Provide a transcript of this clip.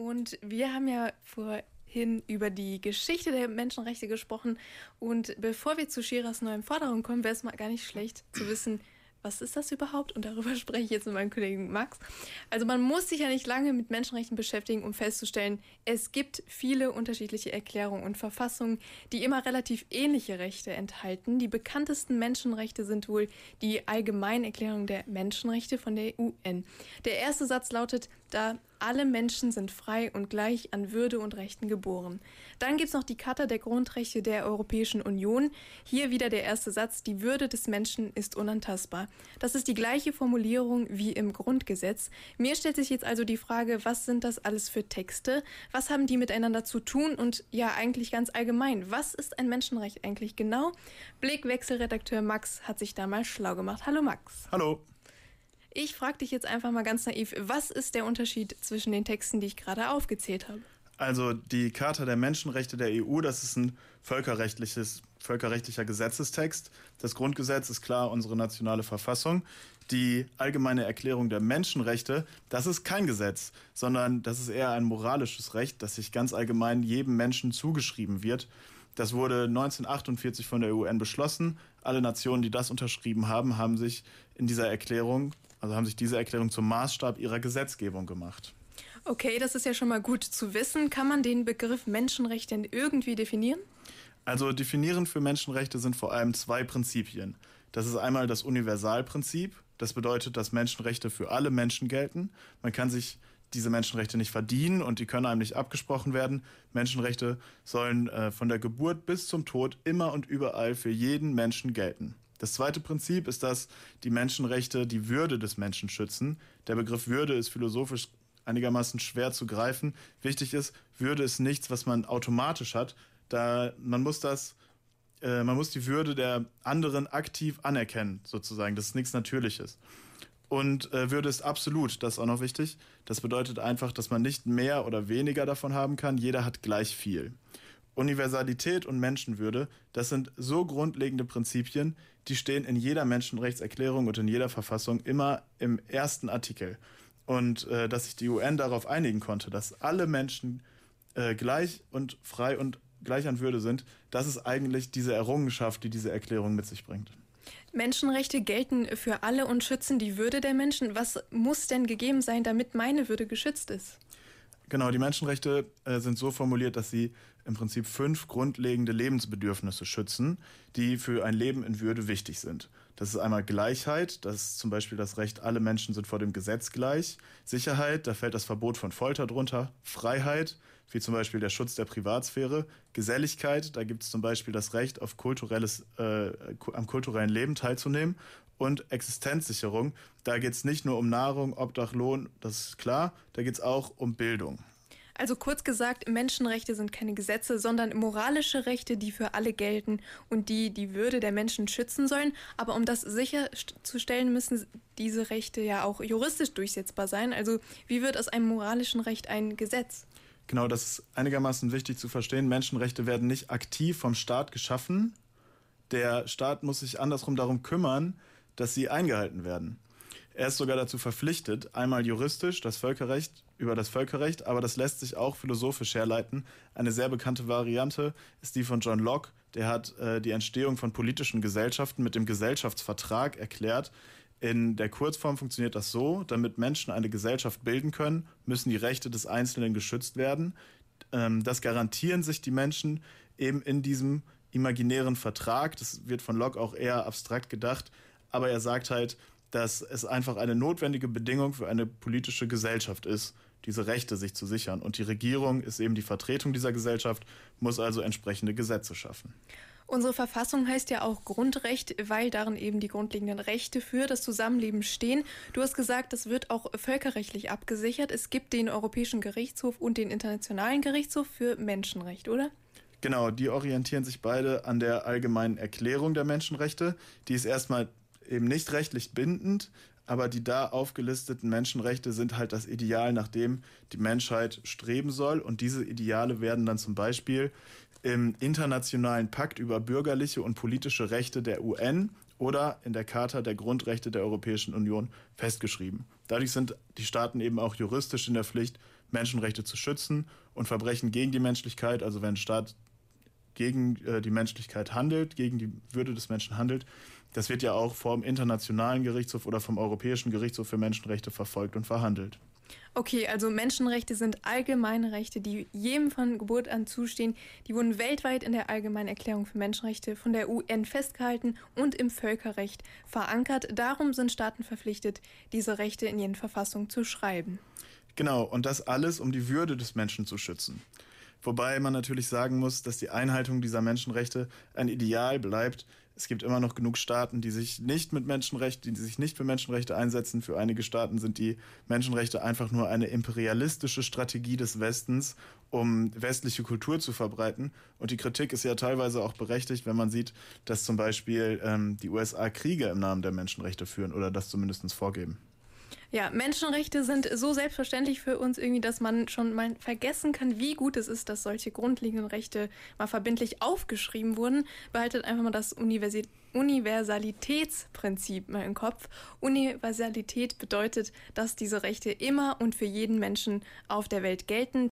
Und wir haben ja vorhin über die Geschichte der Menschenrechte gesprochen. Und bevor wir zu Shiras neuen Forderungen kommen, wäre es mal gar nicht schlecht zu wissen, was ist das überhaupt? Und darüber spreche ich jetzt mit meinem Kollegen Max. Also man muss sich ja nicht lange mit Menschenrechten beschäftigen, um festzustellen, es gibt viele unterschiedliche Erklärungen und Verfassungen, die immer relativ ähnliche Rechte enthalten. Die bekanntesten Menschenrechte sind wohl die Allgemeinerklärung der Menschenrechte von der UN. Der erste Satz lautet, da alle Menschen sind frei und gleich an Würde und Rechten geboren. Dann gibt es noch die Charta der Grundrechte der Europäischen Union. Hier wieder der erste Satz, die Würde des Menschen ist unantastbar. Das ist die gleiche Formulierung wie im Grundgesetz. Mir stellt sich jetzt also die Frage, was sind das alles für Texte? Was haben die miteinander zu tun? Und ja, eigentlich ganz allgemein, was ist ein Menschenrecht eigentlich genau? Blickwechselredakteur Max hat sich da mal schlau gemacht. Hallo Max. Hallo. Ich frage dich jetzt einfach mal ganz naiv, was ist der Unterschied zwischen den Texten, die ich gerade aufgezählt habe? Also die Charta der Menschenrechte der EU, das ist ein völkerrechtliches, völkerrechtlicher Gesetzestext. Das Grundgesetz ist klar unsere nationale Verfassung. Die allgemeine Erklärung der Menschenrechte, das ist kein Gesetz, sondern das ist eher ein moralisches Recht, das sich ganz allgemein jedem Menschen zugeschrieben wird. Das wurde 1948 von der UN beschlossen. Alle Nationen, die das unterschrieben haben, haben sich in dieser Erklärung also haben sich diese Erklärung zum Maßstab ihrer Gesetzgebung gemacht. Okay, das ist ja schon mal gut zu wissen. Kann man den Begriff Menschenrechte denn irgendwie definieren? Also definierend für Menschenrechte sind vor allem zwei Prinzipien. Das ist einmal das Universalprinzip. Das bedeutet, dass Menschenrechte für alle Menschen gelten. Man kann sich diese Menschenrechte nicht verdienen und die können einem nicht abgesprochen werden. Menschenrechte sollen äh, von der Geburt bis zum Tod immer und überall für jeden Menschen gelten. Das zweite Prinzip ist, dass die Menschenrechte die Würde des Menschen schützen. Der Begriff Würde ist philosophisch einigermaßen schwer zu greifen. Wichtig ist, Würde ist nichts, was man automatisch hat. Da man muss das, äh, man muss die Würde der anderen aktiv anerkennen, sozusagen. Das ist nichts Natürliches. Und äh, Würde ist absolut, das ist auch noch wichtig. Das bedeutet einfach, dass man nicht mehr oder weniger davon haben kann. Jeder hat gleich viel. Universalität und Menschenwürde, das sind so grundlegende Prinzipien, die stehen in jeder Menschenrechtserklärung und in jeder Verfassung immer im ersten Artikel. Und äh, dass sich die UN darauf einigen konnte, dass alle Menschen äh, gleich und frei und gleich an Würde sind, das ist eigentlich diese Errungenschaft, die diese Erklärung mit sich bringt. Menschenrechte gelten für alle und schützen die Würde der Menschen. Was muss denn gegeben sein, damit meine Würde geschützt ist? Genau, die Menschenrechte äh, sind so formuliert, dass sie im Prinzip fünf grundlegende Lebensbedürfnisse schützen, die für ein Leben in Würde wichtig sind. Das ist einmal Gleichheit, das ist zum Beispiel das Recht, alle Menschen sind vor dem Gesetz gleich. Sicherheit, da fällt das Verbot von Folter drunter. Freiheit, wie zum Beispiel der Schutz der Privatsphäre. Geselligkeit, da gibt es zum Beispiel das Recht, auf kulturelles, äh, am kulturellen Leben teilzunehmen und Existenzsicherung. Da geht es nicht nur um Nahrung, Obdach, Lohn, das ist klar, da geht es auch um Bildung. Also kurz gesagt, Menschenrechte sind keine Gesetze, sondern moralische Rechte, die für alle gelten und die die Würde der Menschen schützen sollen. Aber um das sicherzustellen, müssen diese Rechte ja auch juristisch durchsetzbar sein. Also wie wird aus einem moralischen Recht ein Gesetz? Genau, das ist einigermaßen wichtig zu verstehen. Menschenrechte werden nicht aktiv vom Staat geschaffen. Der Staat muss sich andersrum darum kümmern, dass sie eingehalten werden. Er ist sogar dazu verpflichtet, einmal juristisch das Völkerrecht über das Völkerrecht, aber das lässt sich auch philosophisch herleiten. Eine sehr bekannte Variante ist die von John Locke. Der hat äh, die Entstehung von politischen Gesellschaften mit dem Gesellschaftsvertrag erklärt. In der Kurzform funktioniert das so, damit Menschen eine Gesellschaft bilden können, müssen die Rechte des Einzelnen geschützt werden. Ähm, das garantieren sich die Menschen eben in diesem imaginären Vertrag. Das wird von Locke auch eher abstrakt gedacht aber er sagt halt, dass es einfach eine notwendige Bedingung für eine politische Gesellschaft ist, diese Rechte sich zu sichern. Und die Regierung ist eben die Vertretung dieser Gesellschaft, muss also entsprechende Gesetze schaffen. Unsere Verfassung heißt ja auch Grundrecht, weil darin eben die grundlegenden Rechte für das Zusammenleben stehen. Du hast gesagt, das wird auch völkerrechtlich abgesichert. Es gibt den Europäischen Gerichtshof und den Internationalen Gerichtshof für Menschenrecht, oder? Genau, die orientieren sich beide an der allgemeinen Erklärung der Menschenrechte. Die ist erstmal eben nicht rechtlich bindend, aber die da aufgelisteten Menschenrechte sind halt das Ideal, nach dem die Menschheit streben soll. Und diese Ideale werden dann zum Beispiel im internationalen Pakt über bürgerliche und politische Rechte der UN oder in der Charta der Grundrechte der Europäischen Union festgeschrieben. Dadurch sind die Staaten eben auch juristisch in der Pflicht, Menschenrechte zu schützen und Verbrechen gegen die Menschlichkeit, also wenn ein Staat gegen äh, die Menschlichkeit handelt, gegen die Würde des Menschen handelt, das wird ja auch vom Internationalen Gerichtshof oder vom Europäischen Gerichtshof für Menschenrechte verfolgt und verhandelt. Okay, also Menschenrechte sind allgemeine Rechte, die jedem von Geburt an zustehen. Die wurden weltweit in der Allgemeinen Erklärung für Menschenrechte von der UN festgehalten und im Völkerrecht verankert. Darum sind Staaten verpflichtet, diese Rechte in ihren Verfassungen zu schreiben. Genau, und das alles, um die Würde des Menschen zu schützen. Wobei man natürlich sagen muss, dass die Einhaltung dieser Menschenrechte ein Ideal bleibt, es gibt immer noch genug Staaten, die sich nicht mit Menschenrechten, die sich nicht für Menschenrechte einsetzen. Für einige Staaten sind die Menschenrechte einfach nur eine imperialistische Strategie des Westens, um westliche Kultur zu verbreiten. Und die Kritik ist ja teilweise auch berechtigt, wenn man sieht, dass zum Beispiel ähm, die USA Kriege im Namen der Menschenrechte führen oder das zumindest vorgeben. Ja, Menschenrechte sind so selbstverständlich für uns irgendwie, dass man schon mal vergessen kann, wie gut es ist, dass solche grundlegenden Rechte mal verbindlich aufgeschrieben wurden. Behaltet einfach mal das Universi Universalitätsprinzip mal im Kopf. Universalität bedeutet, dass diese Rechte immer und für jeden Menschen auf der Welt gelten.